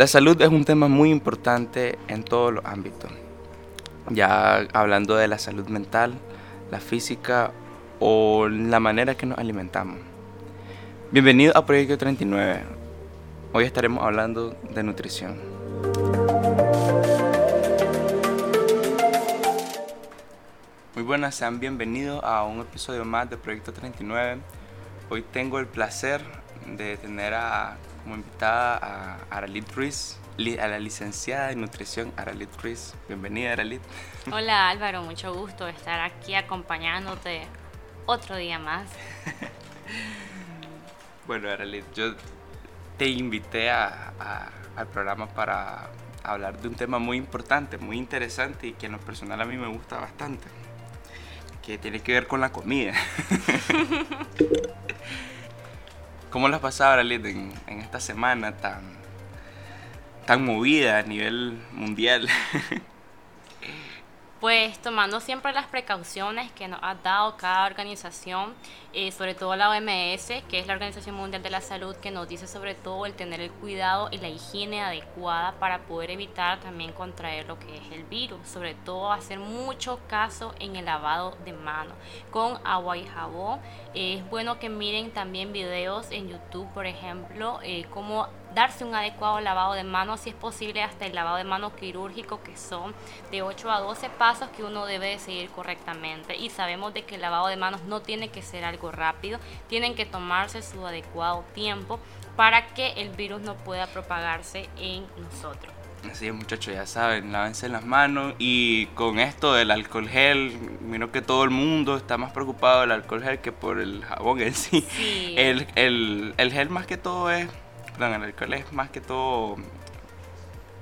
La salud es un tema muy importante en todos los ámbitos. Ya hablando de la salud mental, la física o la manera que nos alimentamos. Bienvenido a Proyecto 39. Hoy estaremos hablando de nutrición. Muy buenas, sean bienvenidos a un episodio más de Proyecto 39. Hoy tengo el placer de tener a como invitada a Aralit Ruiz, a la licenciada en nutrición Aralit Ruiz. Bienvenida, Aralit. Hola Álvaro, mucho gusto estar aquí acompañándote otro día más. bueno, Aralit, yo te invité a, al programa para hablar de un tema muy importante, muy interesante y que en lo personal a mí me gusta bastante, que tiene que ver con la comida. ¿Cómo las pasaba, en, en esta semana tan, tan movida a nivel mundial? Pues tomando siempre las precauciones que nos ha dado cada organización, eh, sobre todo la OMS, que es la Organización Mundial de la Salud, que nos dice sobre todo el tener el cuidado y la higiene adecuada para poder evitar también contraer lo que es el virus, sobre todo hacer mucho caso en el lavado de manos con agua y jabón. es bueno que miren también videos en YouTube, por ejemplo, eh, cómo darse un adecuado lavado de manos, si es posible hasta el lavado de manos quirúrgico, que son de 8 a 12 pasos que uno debe seguir correctamente. Y sabemos de que el lavado de manos no tiene que ser algo rápido, tienen que tomarse su adecuado tiempo para que el virus no pueda propagarse en nosotros. Así es, muchachos, ya saben, lávense las manos y con esto del alcohol gel, miro que todo el mundo está más preocupado del alcohol gel que por el jabón en sí. El, el, el gel más que todo es el alcohol es más que todo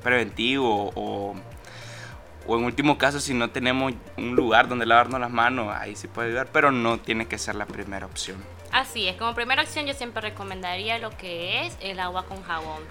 preventivo o, o en último caso si no tenemos un lugar donde lavarnos las manos, ahí sí puede ayudar, pero no tiene que ser la primera opción. Así es, como primera opción yo siempre recomendaría lo que es el agua con jabón.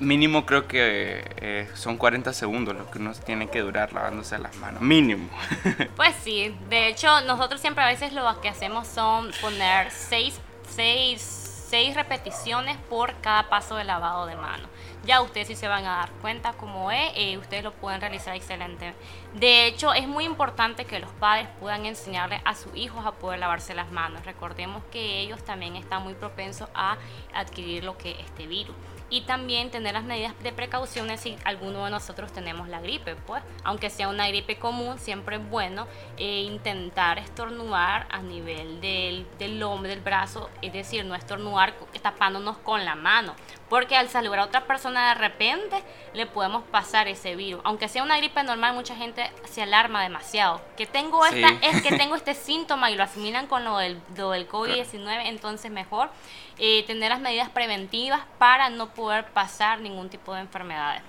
Mínimo creo que eh, son 40 segundos lo que uno tiene que durar lavándose las manos. Mínimo. Pues sí, de hecho nosotros siempre a veces lo que hacemos son poner 6, 6 seis repeticiones por cada paso de lavado de mano. Ya ustedes sí se van a dar cuenta cómo es, eh, ustedes lo pueden realizar excelente. De hecho, es muy importante que los padres puedan enseñarle a sus hijos a poder lavarse las manos. Recordemos que ellos también están muy propensos a adquirir lo que este virus y también tener las medidas de precauciones si alguno de nosotros tenemos la gripe, pues aunque sea una gripe común, siempre es bueno eh, intentar estornudar a nivel del, del lomo, del brazo, es decir, no estornudar tapándonos con la mano, porque al saludar a otra persona de repente le podemos pasar ese virus, aunque sea una gripe normal, mucha gente se alarma demasiado, que tengo esta, es que tengo este síntoma y lo asimilan con lo del, lo del COVID-19, entonces mejor eh, tener las medidas preventivas para no poder pasar ningún tipo de enfermedades.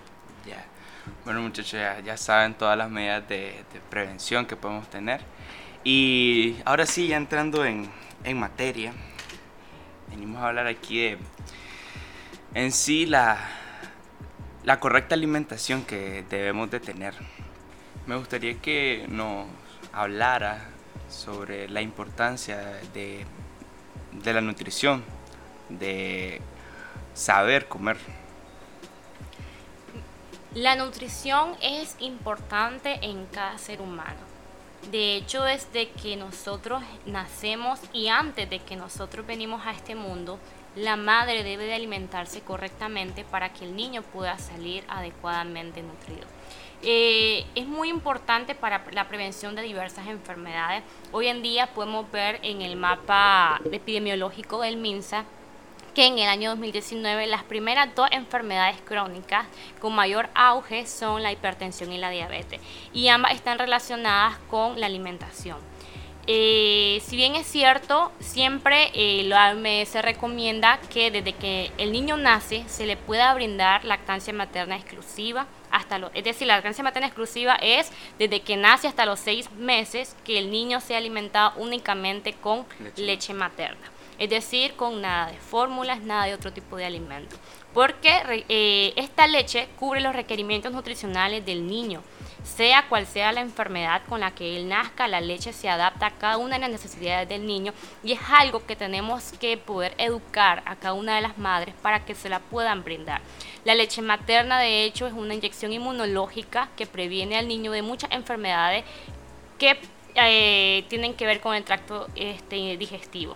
Bueno muchachos, ya, saben todas las medidas de, prevención que podemos tener. Y ahora sí, ya entrando en, en materia, venimos a hablar aquí de en sí la, la correcta alimentación que debemos de tener. Me gustaría que nos hablara sobre la importancia de, de la nutrición de saber comer. La nutrición es importante en cada ser humano. De hecho, desde que nosotros nacemos y antes de que nosotros venimos a este mundo, la madre debe de alimentarse correctamente para que el niño pueda salir adecuadamente nutrido. Eh, es muy importante para la prevención de diversas enfermedades. Hoy en día podemos ver en el mapa epidemiológico del MINSA que en el año 2019 las primeras dos enfermedades crónicas con mayor auge son la hipertensión y la diabetes y ambas están relacionadas con la alimentación. Eh, si bien es cierto, siempre eh, la OMS recomienda que desde que el niño nace se le pueda brindar lactancia materna exclusiva hasta lo, es decir, la lactancia materna exclusiva es desde que nace hasta los seis meses que el niño sea alimentado únicamente con leche materna es decir, con nada de fórmulas, nada de otro tipo de alimento. porque eh, esta leche cubre los requerimientos nutricionales del niño. Sea cual sea la enfermedad con la que él nazca, la leche se adapta a cada una de las necesidades del niño y es algo que tenemos que poder educar a cada una de las madres para que se la puedan brindar. La leche materna, de hecho, es una inyección inmunológica que previene al niño de muchas enfermedades que eh, tienen que ver con el tracto este, digestivo.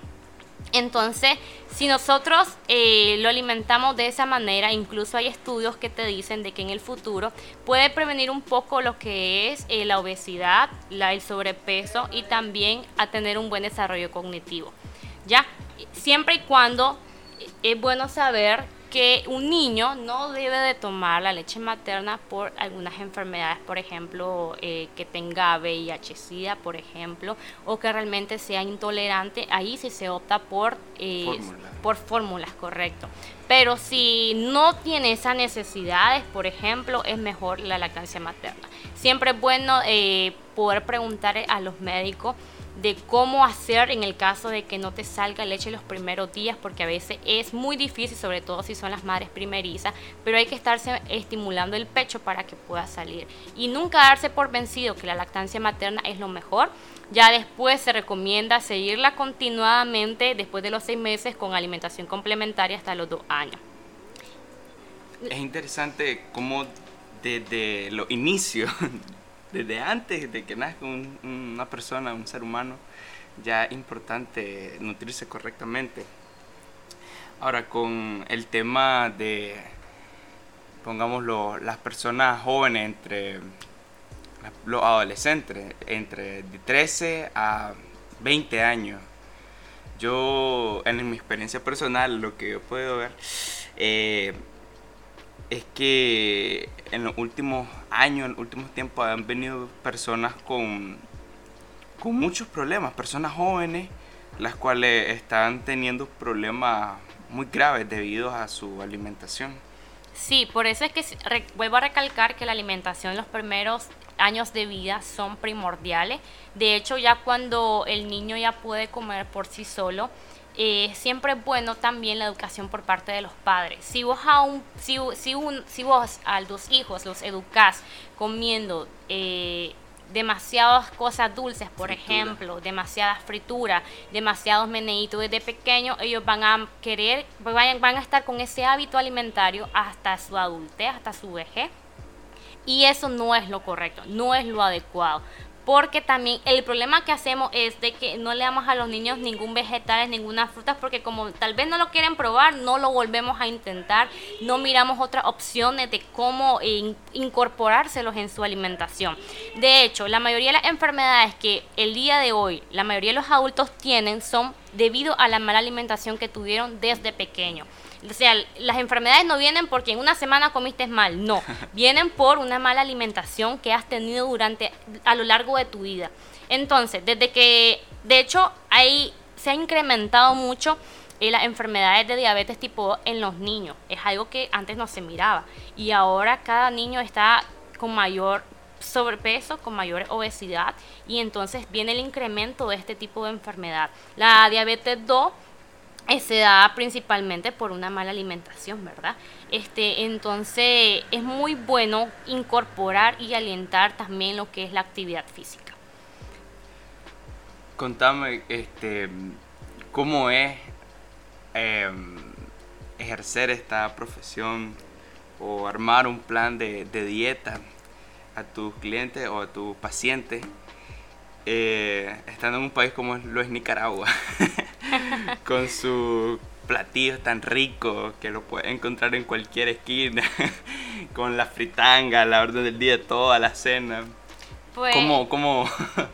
Entonces, si nosotros eh, lo alimentamos de esa manera, incluso hay estudios que te dicen de que en el futuro puede prevenir un poco lo que es eh, la obesidad, el sobrepeso y también a tener un buen desarrollo cognitivo. Ya, siempre y cuando es bueno saber que un niño no debe de tomar la leche materna por algunas enfermedades, por ejemplo, eh, que tenga VIH-Sida, por ejemplo, o que realmente sea intolerante, ahí sí se opta por, eh, por fórmulas, correcto. Pero si no tiene esas necesidades, por ejemplo, es mejor la lactancia materna. Siempre es bueno eh, poder preguntar a los médicos de cómo hacer en el caso de que no te salga leche los primeros días, porque a veces es muy difícil, sobre todo si son las madres primerizas, pero hay que estarse estimulando el pecho para que pueda salir. Y nunca darse por vencido que la lactancia materna es lo mejor. Ya después se recomienda seguirla continuadamente después de los seis meses con alimentación complementaria hasta los dos años. Es interesante cómo desde los inicios desde antes de que nazca una persona, un ser humano, ya es importante nutrirse correctamente. Ahora, con el tema de, pongámoslo, las personas jóvenes entre los adolescentes, entre 13 a 20 años, yo, en mi experiencia personal, lo que yo puedo ver, eh, es que en los últimos años, en los últimos tiempos han venido personas con, con muchos problemas, personas jóvenes, las cuales están teniendo problemas muy graves debido a su alimentación. Sí, por eso es que vuelvo a recalcar que la alimentación en los primeros años de vida son primordiales. De hecho, ya cuando el niño ya puede comer por sí solo, eh, siempre es bueno también la educación por parte de los padres. Si vos a, un, si, si, un, si vos a los hijos los educás comiendo eh, demasiadas cosas dulces, por ejemplo, demasiadas frituras, demasiados meneitos desde pequeño, ellos van a querer, van, van a estar con ese hábito alimentario hasta su adultez, hasta su vejez. Y eso no es lo correcto, no es lo adecuado porque también el problema que hacemos es de que no le damos a los niños ningún vegetal, ninguna fruta, porque como tal vez no lo quieren probar, no lo volvemos a intentar, no miramos otras opciones de cómo incorporárselos en su alimentación. De hecho, la mayoría de las enfermedades que el día de hoy la mayoría de los adultos tienen son debido a la mala alimentación que tuvieron desde pequeño. O sea, las enfermedades no vienen porque en una semana comiste mal, no. Vienen por una mala alimentación que has tenido durante, a lo largo de tu vida. Entonces, desde que, de hecho, ahí se ha incrementado mucho eh, las enfermedades de diabetes tipo en los niños. Es algo que antes no se miraba. Y ahora cada niño está con mayor sobrepeso, con mayor obesidad. Y entonces viene el incremento de este tipo de enfermedad. La diabetes 2 eh, se da principalmente por una mala alimentación, ¿verdad? Este, entonces es muy bueno incorporar y alentar también lo que es la actividad física. Contame, este, cómo es em, ejercer esta profesión o armar un plan de, dieta a tus clientes o a tus pacientes eh, estando en un país como lo es Nicaragua. con su platillos tan rico que lo puedes encontrar en cualquier esquina, con la fritanga, la orden del día, toda la cena. Pues... ¿Cómo, cómo,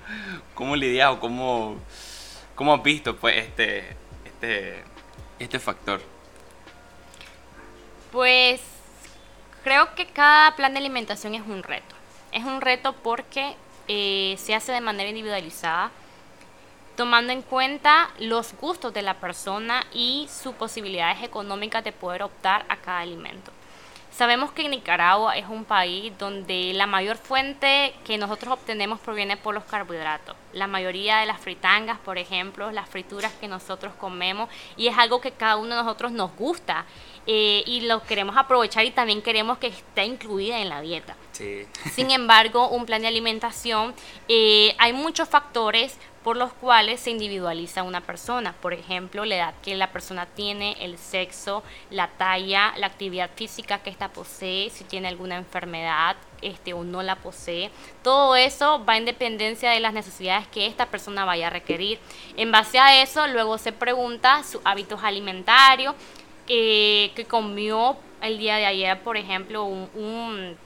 cómo lidias o cómo, cómo has visto pues, este, este, este factor? Pues creo que cada plan de alimentación es un reto. Es un reto porque eh, se hace de manera individualizada tomando en cuenta los gustos de la persona y sus posibilidades económicas de poder optar a cada alimento. Sabemos que Nicaragua es un país donde la mayor fuente que nosotros obtenemos proviene por los carbohidratos. La mayoría de las fritangas, por ejemplo, las frituras que nosotros comemos, y es algo que cada uno de nosotros nos gusta. eh, y lo queremos aprovechar y también queremos que esté incluida en la dieta. Sin embargo, un plan de alimentación, eh, hay muchos factores por los cuales se individualiza una persona. Por ejemplo, la edad que la persona tiene, el sexo, la talla, la actividad física que ésta posee, si tiene alguna enfermedad este, o no la posee. Todo eso va en dependencia de las necesidades que esta persona vaya a requerir. En base a eso, luego se pregunta sus hábitos alimentarios, eh, que comió el día de ayer, por ejemplo, un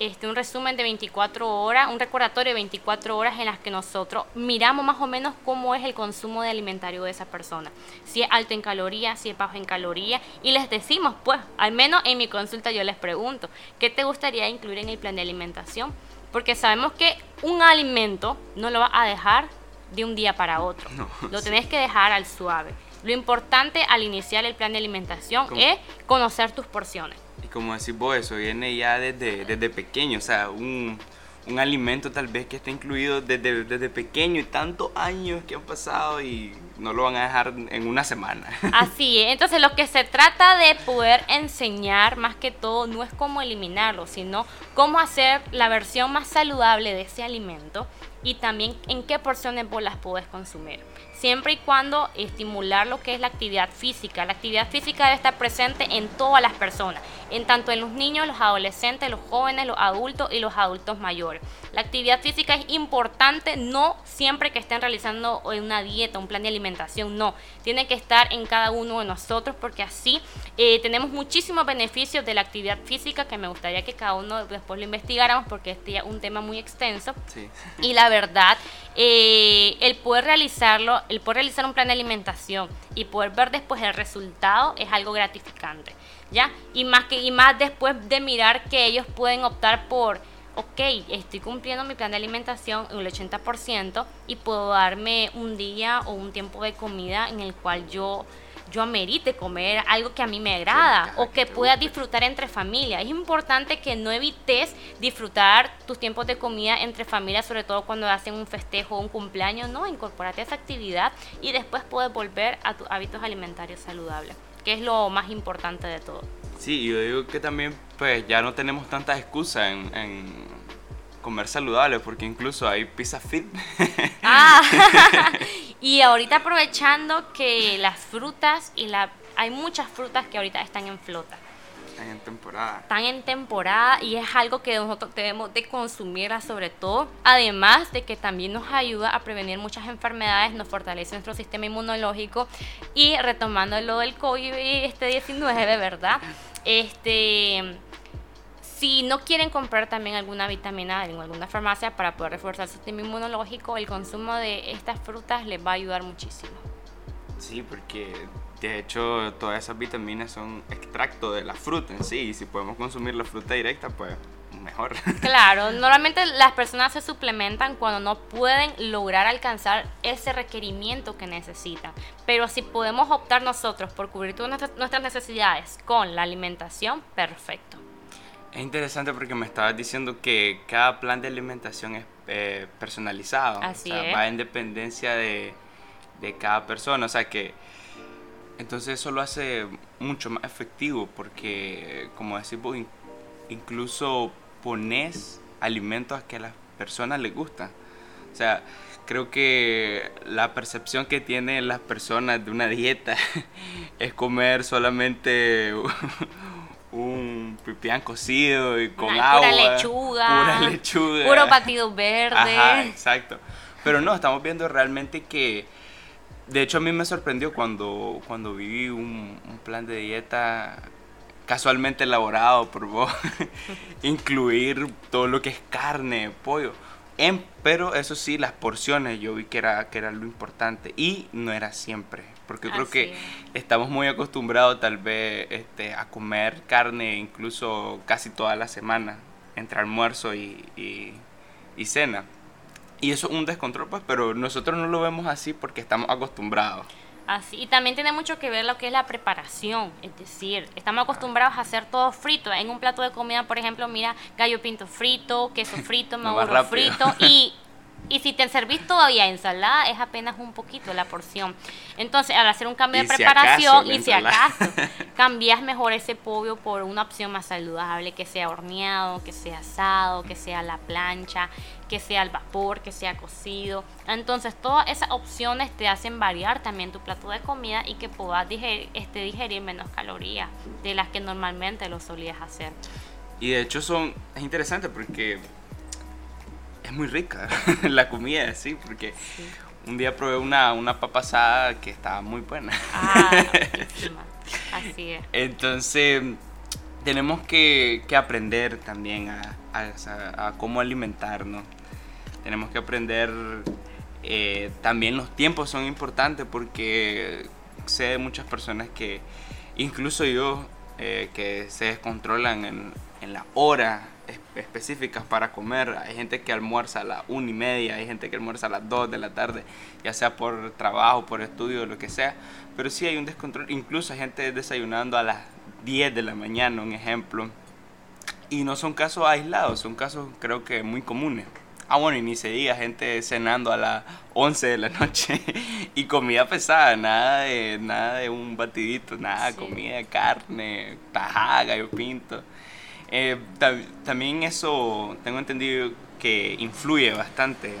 este, un resumen de 24 horas, un recordatorio de 24 horas en las que nosotros miramos más o menos cómo es el consumo de alimentario de esa persona. Si es alto en calorías, si es bajo en calorías. Y les decimos, pues, al menos en mi consulta yo les pregunto, ¿qué te gustaría incluir en el plan de alimentación? Porque sabemos que un alimento no lo vas a dejar de un día para otro. lo tenés que dejar al suave. Lo importante al iniciar el plan de alimentación es conocer tus porciones como decís vos, eso viene ya desde, desde pequeño, o sea, un, un alimento tal vez que está incluido desde, desde pequeño y tantos años que han pasado y no lo van a dejar en una semana. Así es, entonces lo que se trata de poder enseñar más que todo no es cómo eliminarlo, sino cómo hacer la versión más saludable de ese alimento y también en qué porciones vos las puedes consumir siempre y cuando estimular lo que es la actividad física. La actividad física debe estar presente en todas las personas, en tanto en los niños, los adolescentes, los jóvenes, los adultos y los adultos mayores. La actividad física es importante, no siempre que estén realizando una dieta, un plan de alimentación, no. Tiene que estar en cada uno de nosotros porque así eh, tenemos muchísimos beneficios de la actividad física que me gustaría que cada uno después lo investigáramos porque este es un tema muy extenso. Y la verdad, eh, el poder realizarlo, el poder realizar un plan de alimentación y poder ver después el resultado es algo gratificante. ¿Ya? Y más que y más después de mirar que ellos pueden optar por ok, estoy cumpliendo mi plan de alimentación en el 80% y puedo darme un día o un tiempo de comida en el cual yo yo amerite comer algo que a mí me agrada o que pueda disfrutar entre familia. Es importante que no evites disfrutar tus tiempos de comida entre familia, sobre todo cuando hacen un festejo o un cumpleaños, no, incorporate a esa actividad y después puedes volver a tus hábitos alimentarios saludables, que es lo más importante de todo. Sí, yo digo que también pues ya no tenemos tantas excusas en, comer saludable, porque incluso hay pizza fit. Ah, y ahorita aprovechando que las frutas y la hay muchas frutas que ahorita están en flota. Están en temporada. Están en temporada y es algo que nosotros debemos de consumirla sobre todo. Además de que también nos ayuda a prevenir muchas enfermedades, nos fortalece nuestro sistema inmunológico y retomando lo del COVID este 19, ¿verdad? Este, si no quieren comprar también alguna vitamina en alguna farmacia para poder reforzar su sistema inmunológico, el consumo de estas frutas les va a ayudar muchísimo. Sí, porque de hecho todas esas vitaminas son extracto de la fruta en sí y si podemos consumir la fruta directa, pues mejor. Claro, normalmente las personas se suplementan cuando no pueden lograr alcanzar ese requerimiento que necesitan. Pero si podemos optar nosotros por cubrir todas nuestras necesidades con la alimentación, perfecto. Es interesante porque me estabas diciendo que cada plan de alimentación es eh, personalizado. Así o sea, va en dependencia de, de cada persona. O sea que entonces eso lo hace mucho más efectivo porque, como decimos, incluso pones alimentos que a las personas les gustan. O sea, creo que la percepción que tienen las personas de una dieta es comer solamente un pipián cocido y con agua. Pura lechuga. Pura lechuga. Puro batido verde. Ajá, exacto. Pero no, estamos viendo realmente que... De hecho, a mí me sorprendió cuando, cuando viví un, un plan de dieta casualmente elaborado por vos, incluir todo lo que es carne, pollo. En, pero eso sí, las porciones yo vi que era, que era lo importante y no era siempre, porque creo que estamos muy acostumbrados tal vez este, a comer carne incluso casi toda la semana, entre almuerzo y, y, y cena. Y eso es un descontrol, pues, pero nosotros no lo vemos así porque estamos acostumbrados. Así, y también tiene mucho que ver lo que es la preparación, es decir, estamos acostumbrados a hacer todo frito. En un plato de comida, por ejemplo, mira, gallo pinto frito, queso frito, maduro frito y Y si te servís todavía ensalada, es apenas un poquito la porción. Entonces, al hacer un cambio de preparación, y si acaso cambias mejor ese pollo por una opción más saludable, que sea horneado, que sea asado, que sea a la plancha, que sea al vapor, que sea cocido. Entonces, todas esas opciones te hacen variar también tu plato de comida y que puedas digerir, este, digerir menos calorías de las que normalmente lo solías hacer. Y de hecho son, es interesante porque es muy rica la comida, sí, porque un día probé una, una papa asada que estaba muy buena. Ah, así es. Entonces, tenemos que, que aprender también a, a, cómo alimentarnos. Tenemos que aprender, eh, también los tiempos son importantes porque sé de muchas personas que, incluso yo, eh, que se descontrolan en, en la hora específicas para comer. Hay gente que almuerza a las una y media, hay gente que almuerza a las 2 de la tarde, ya sea por trabajo, por estudio, lo que sea. Pero sí hay un descontrol. Incluso hay gente desayunando a las 10 de la mañana, un ejemplo. Y no son casos aislados, son casos creo que muy comunes. Ah, bueno, y ni se diga, gente cenando a las 11 de la noche y comida pesada, nada de, nada de un batidito, nada, comida de carne, tajada, gallo pinto. Eh, también eso tengo entendido que influye bastante en,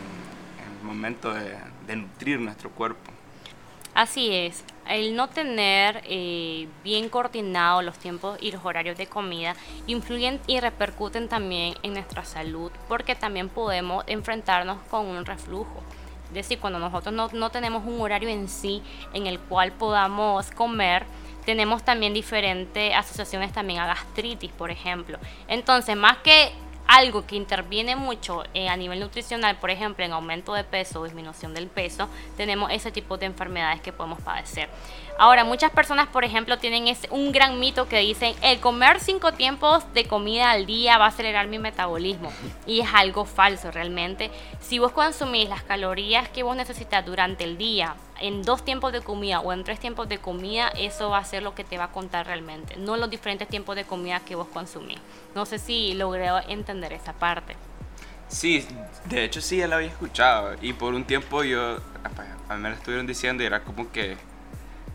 el momento de, nutrir nuestro cuerpo. Así es, el no tener eh, bien coordinados los tiempos y los horarios de comida influyen y repercuten también en nuestra salud porque también podemos enfrentarnos con un reflujo. Es decir, cuando nosotros no, no tenemos un horario en sí en el cual podamos comer, tenemos también diferentes asociaciones también a gastritis, por ejemplo. Entonces, más que algo que interviene mucho eh, a nivel nutricional, por ejemplo, en aumento de peso o disminución del peso, tenemos ese tipo de enfermedades que podemos padecer. Ahora, muchas personas, por ejemplo, tienen un gran mito que dicen, el comer cinco tiempos de comida al día va a acelerar mi metabolismo. Y es algo falso realmente. Si vos consumís las calorías que vos necesitas durante el día, en dos tiempos de comida o en tres tiempos de comida, eso va a ser lo que te va a contar realmente, no los diferentes tiempos de comida que vos consumís. No sé si logré entender esa parte. Sí, de hecho sí, ya la había escuchado y por un tiempo yo, a mí me estuvieron diciendo y era como que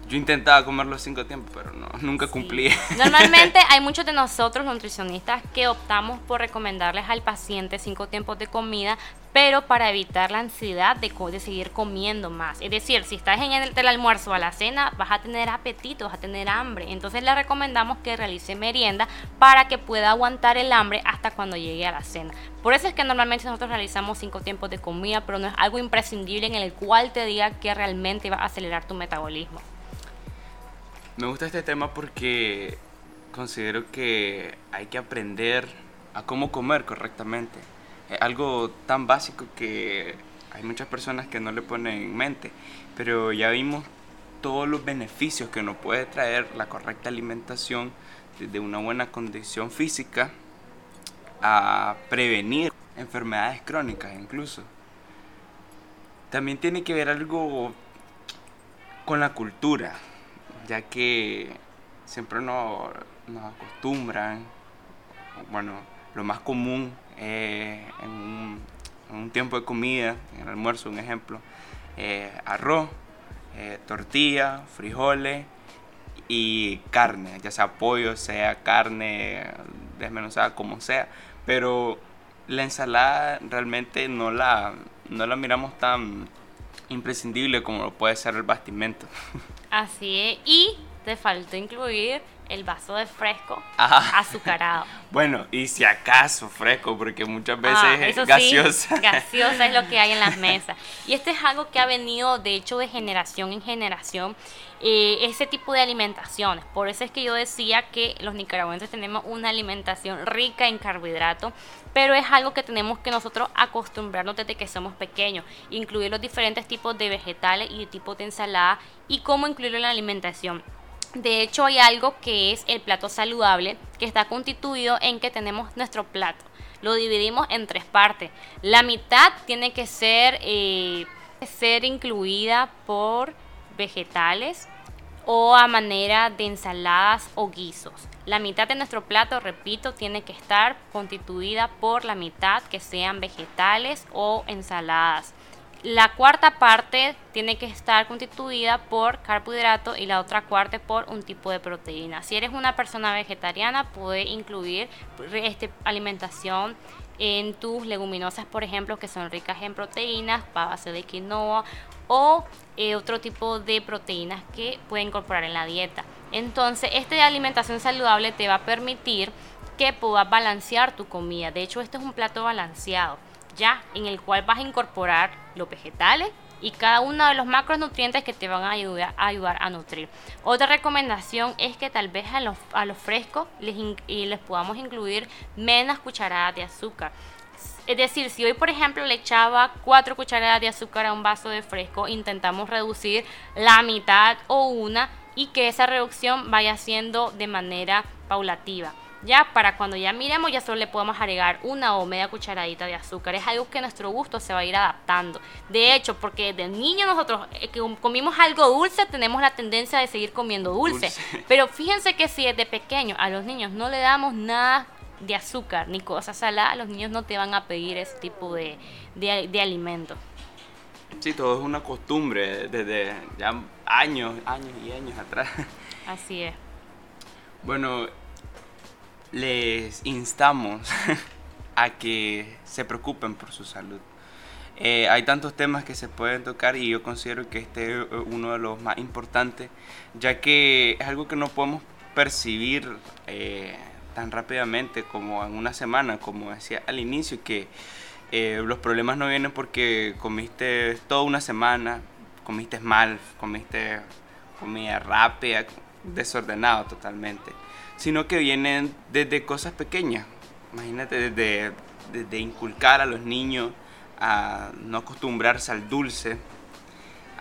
yo intentaba comer los cinco tiempos, pero no, nunca cumplí. Normalmente hay muchos de nosotros nutricionistas que optamos por recomendarles al paciente cinco tiempos de comida, pero para evitar la ansiedad de, de seguir comiendo más. Es decir, si estás en el del almuerzo a la cena, vas a tener apetito, vas a tener hambre. Entonces le recomendamos que realice merienda para que pueda aguantar el hambre hasta cuando llegue a la cena. Por eso es que normalmente nosotros realizamos cinco tiempos de comida, pero no es algo imprescindible en el cual te diga que realmente va a acelerar tu metabolismo. Me gusta este tema porque considero que hay que aprender a cómo comer correctamente. Es algo tan básico que hay muchas personas que no le ponen en mente, pero ya vimos todos los beneficios que nos puede traer la correcta alimentación desde una buena condición física a prevenir enfermedades crónicas incluso. También tiene que ver algo con la cultura ya que siempre nos, acostumbran, bueno, lo más común en, un, tiempo de comida, en el almuerzo, un ejemplo, eh, arroz, eh, tortilla, frijoles y carne, ya sea pollo, sea carne desmenuzada, como sea, pero la ensalada realmente no la, no la miramos tan imprescindible como lo puede ser el bastimento. Así es. Y te faltó incluir el vaso de fresco azucarado. bueno, y si acaso fresco, porque muchas veces ah, es gaseosa. gaseosa es lo que hay en las mesas. Y este es algo que ha venido, de hecho, de generación en generación, eh, ese tipo de alimentaciones. Por eso es que yo decía que los nicaragüenses tenemos una alimentación rica en carbohidratos, pero es algo que tenemos que nosotros acostumbrarnos desde que somos pequeños, incluir los diferentes tipos de vegetales y de tipos de ensalada y cómo incluirlo en la alimentación. De hecho, hay algo que es el plato saludable, que está constituido en que tenemos nuestro plato. Lo dividimos en tres partes. La mitad tiene que ser, eh, ser incluida por vegetales, o a manera de ensaladas o guisos. La mitad de nuestro plato, repito, tiene que estar constituida por la mitad que sean vegetales o ensaladas. La cuarta parte tiene que estar constituida por carbohidrato y la otra cuarta por un tipo de proteína. Si eres una persona vegetariana, puede incluir este, alimentación en tus leguminosas, por ejemplo, que son ricas en proteínas, a base de quinoa o eh, otro tipo de proteínas que puede incorporar en la dieta. Entonces, esta alimentación saludable te va a permitir que puedas balancear tu comida. De hecho, este es un plato balanceado, ya en el cual vas a incorporar los vegetales y cada uno de los macronutrientes que te van a ayudar a, nutrir. Otra recomendación es que tal vez a los, frescos y les podamos incluir menos cucharadas de azúcar. Es decir, si hoy por ejemplo le echaba 4 cucharadas de azúcar a un vaso de fresco, intentamos reducir la mitad o una y que esa reducción vaya siendo de manera paulativa. Ya para cuando ya miremos ya solo le podemos agregar una o media cucharadita de azúcar. Es algo que nuestro gusto se va a ir adaptando. De hecho, porque de niño nosotros eh, que comimos algo dulce tenemos la tendencia de seguir comiendo dulce. Pero fíjense que si desde pequeño a los niños no le damos nada de azúcar ni cosas saladas, los niños no te van a pedir ese tipo de, de, de alimento. Sí, todo es una costumbre desde ya años, años y años atrás. Así es. Bueno, les instamos a que se preocupen por su salud. Eh, hay tantos temas que se pueden tocar y yo considero que este es uno de los más importantes, ya que es algo que no podemos percibir eh, tan rápidamente como en una semana, como decía al inicio, que eh, los problemas no vienen porque comiste toda una semana, comiste mal, comiste comida rápida, desordenado totalmente sino que vienen desde cosas pequeñas. Imagínate, desde, desde inculcar a los niños a no acostumbrarse al dulce,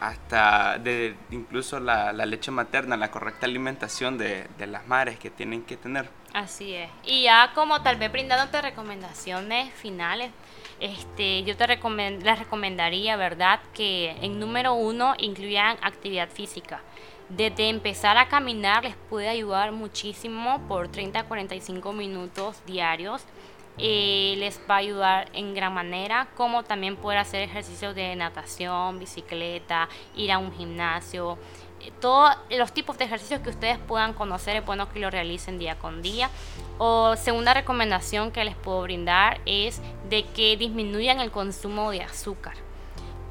hasta de, incluso la, leche materna, la correcta alimentación de, de, las madres que tienen que tener. Así es. Y ya como tal vez brindándote recomendaciones finales, este, yo te recomend les recomendaría, ¿verdad?, que en número uno incluyan actividad física desde empezar a caminar les puede ayudar muchísimo por 30 a 45 minutos diarios. Eh, les va a ayudar en gran manera, como también poder hacer ejercicios de natación, bicicleta, ir a un gimnasio, todos los tipos de ejercicios que ustedes puedan conocer es bueno que lo realicen día con día. O segunda recomendación que les puedo brindar es de que disminuyan el consumo de azúcar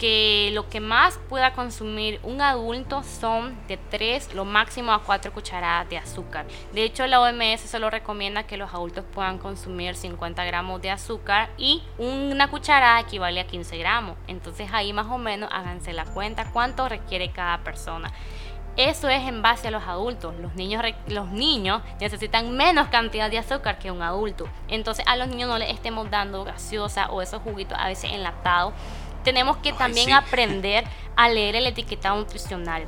que lo que más pueda consumir un adulto son de 3, lo máximo a 4 cucharadas de azúcar. De hecho, la OMS solo recomienda que los adultos puedan consumir 50 gramos de azúcar y una cucharada equivale a 15 gramos. Entonces ahí más o menos háganse la cuenta cuánto requiere cada persona. Eso es en base a los adultos. Los niños, los niños necesitan menos cantidad de azúcar que un adulto. Entonces a los niños no les estemos dando gaseosa o esos juguitos a veces enlatados tenemos que también aprender a leer el etiquetado nutricional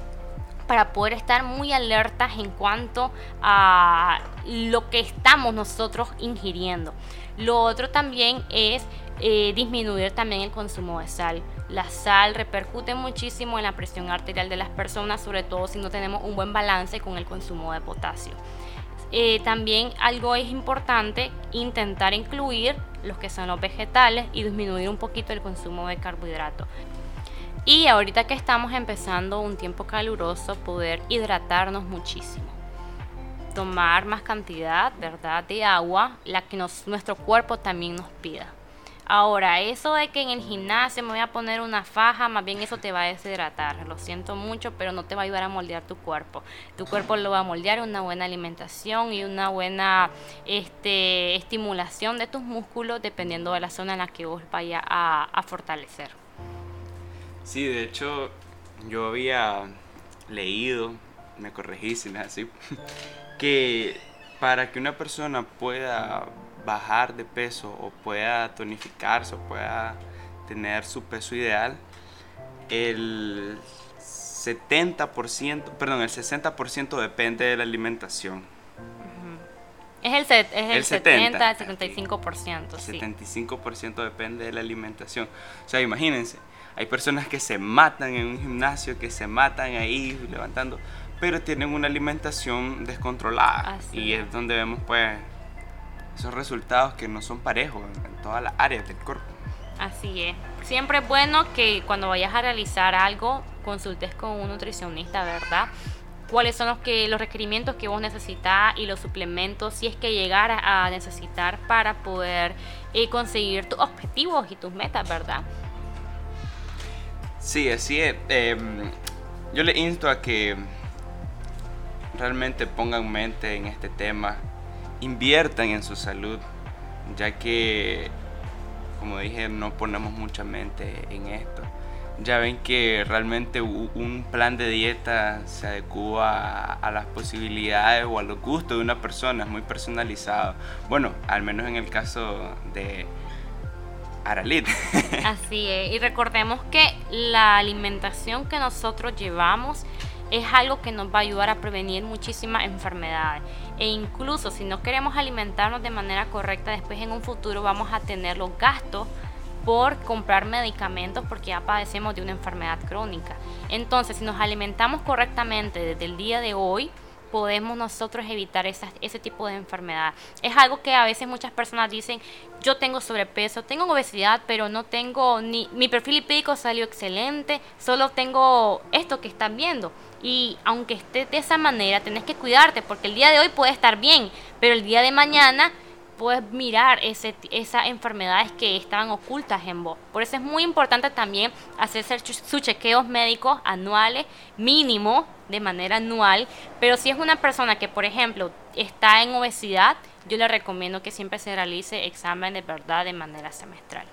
para poder estar muy alertas en cuanto a lo que estamos nosotros ingiriendo. Lo otro también es eh, disminuir también el consumo de sal. La sal repercute muchísimo en la presión arterial de las personas, sobre todo si no tenemos un buen balance con el consumo de potasio. Eh, también algo es importante intentar incluir los que son los vegetales y disminuir un poquito el consumo de carbohidratos. Y ahorita que estamos empezando un tiempo caluroso, poder hidratarnos muchísimo. Tomar más cantidad, ¿verdad?, de agua, la que nuestro cuerpo también nos pida. Ahora, eso de que en el gimnasio me voy a poner una faja, más bien eso te va a deshidratar. Lo siento mucho, pero no te va a ayudar a moldear tu cuerpo. Tu cuerpo lo va a moldear una buena alimentación y una buena este, estimulación de tus músculos dependiendo de la zona en la que vos vayas a, fortalecer. Sí, de hecho, yo había leído, me corregí si me así, que para que una persona pueda bajar de peso o pueda tonificarse o pueda tener su peso ideal, el 70%, perdón, el 60% depende de la alimentación. Es el, es el, 70, el 75%. Sí. 75% depende de la alimentación. O sea, imagínense, hay personas que se matan en un gimnasio, que se matan ahí levantando, pero tienen una alimentación descontrolada. y es. donde vemos pues esos resultados que no son parejos en todas las áreas del cuerpo. Así es. Siempre es bueno que cuando vayas a realizar algo, consultes con un nutricionista, ¿verdad? cuáles son los, que, los requerimientos que vos necesitas y los suplementos si es que llegaras a necesitar para poder eh, conseguir tus objetivos y tus metas, ¿verdad? Sí, así es. Em, yo le insto a que realmente pongan mente en este tema, inviertan en su salud, ya que, como dije, no ponemos mucha mente en esto. Ya ven que realmente un plan de dieta se adecua a, las posibilidades o a los gustos de una persona, es muy personalizado. Bueno, al menos en el caso de Aralit. Así es, y recordemos que la alimentación que nosotros llevamos es algo que nos va a ayudar a prevenir muchísimas enfermedades. E incluso si no queremos alimentarnos de manera correcta, después en un futuro vamos a tener los gastos por comprar medicamentos porque ya padecemos de una enfermedad crónica. Entonces, si nos alimentamos correctamente desde el día de hoy, podemos nosotros evitar ese tipo de enfermedad. Es algo que a veces muchas personas dicen, yo tengo sobrepeso, tengo obesidad, pero no tengo ni mi perfil lipídico salió excelente, solo tengo esto que están viendo. Y aunque esté de esa manera, tenés que cuidarte porque el día de hoy puede estar bien, pero el día de mañana puedes mirar ese, esas enfermedades que estaban ocultas en vos. Por eso es muy importante también hacer sus chequeos médicos anuales, mínimo, de manera anual. Pero si es una persona que, por ejemplo, está en obesidad, yo le recomiendo que siempre se realice examen de verdad de manera semestral.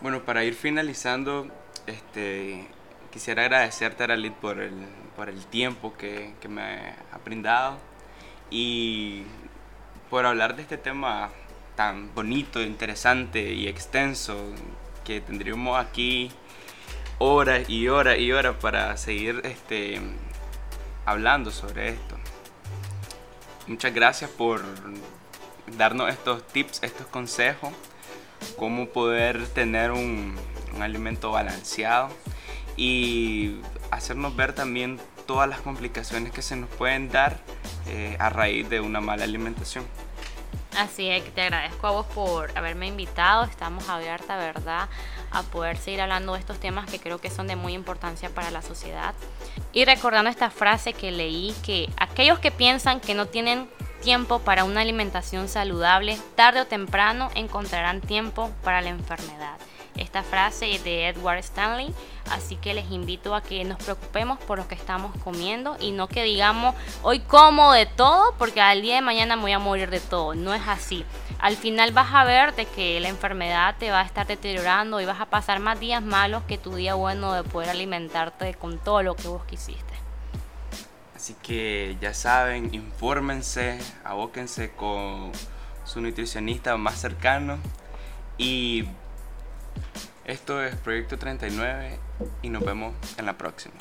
Bueno, para ir finalizando, este, quisiera agradecerte, Aralit, por el, por el tiempo que me ha brindado y por hablar de este tema tan bonito, interesante y extenso que tendríamos aquí horas y horas y horas para seguir este, hablando sobre esto. Muchas gracias por darnos estos tips, estos consejos, cómo poder tener un, un alimento balanceado y hacernos ver también todas las complicaciones que se nos pueden dar eh, a raíz de una mala alimentación. Así es, te agradezco a vos por haberme invitado. Estamos abierta, ¿verdad?, a poder seguir hablando de estos temas que creo que son de muy importancia para la sociedad. Y recordando esta frase que leí, que aquellos que piensan que no tienen tiempo para una alimentación saludable, tarde o temprano encontrarán tiempo para la enfermedad esta frase de Edward Stanley. Así que les invito a que nos preocupemos por lo que estamos comiendo y no que digamos hoy como de todo porque al día de mañana me voy a morir de todo. No es así. Al final vas a ver de que la enfermedad te va a estar deteriorando y vas a pasar más días malos que tu día bueno de poder alimentarte con todo lo que vos quisiste. Así que ya saben, infórmense, abóquense con su nutricionista más cercano y esto es Proyecto 39 y nos vemos en la próxima.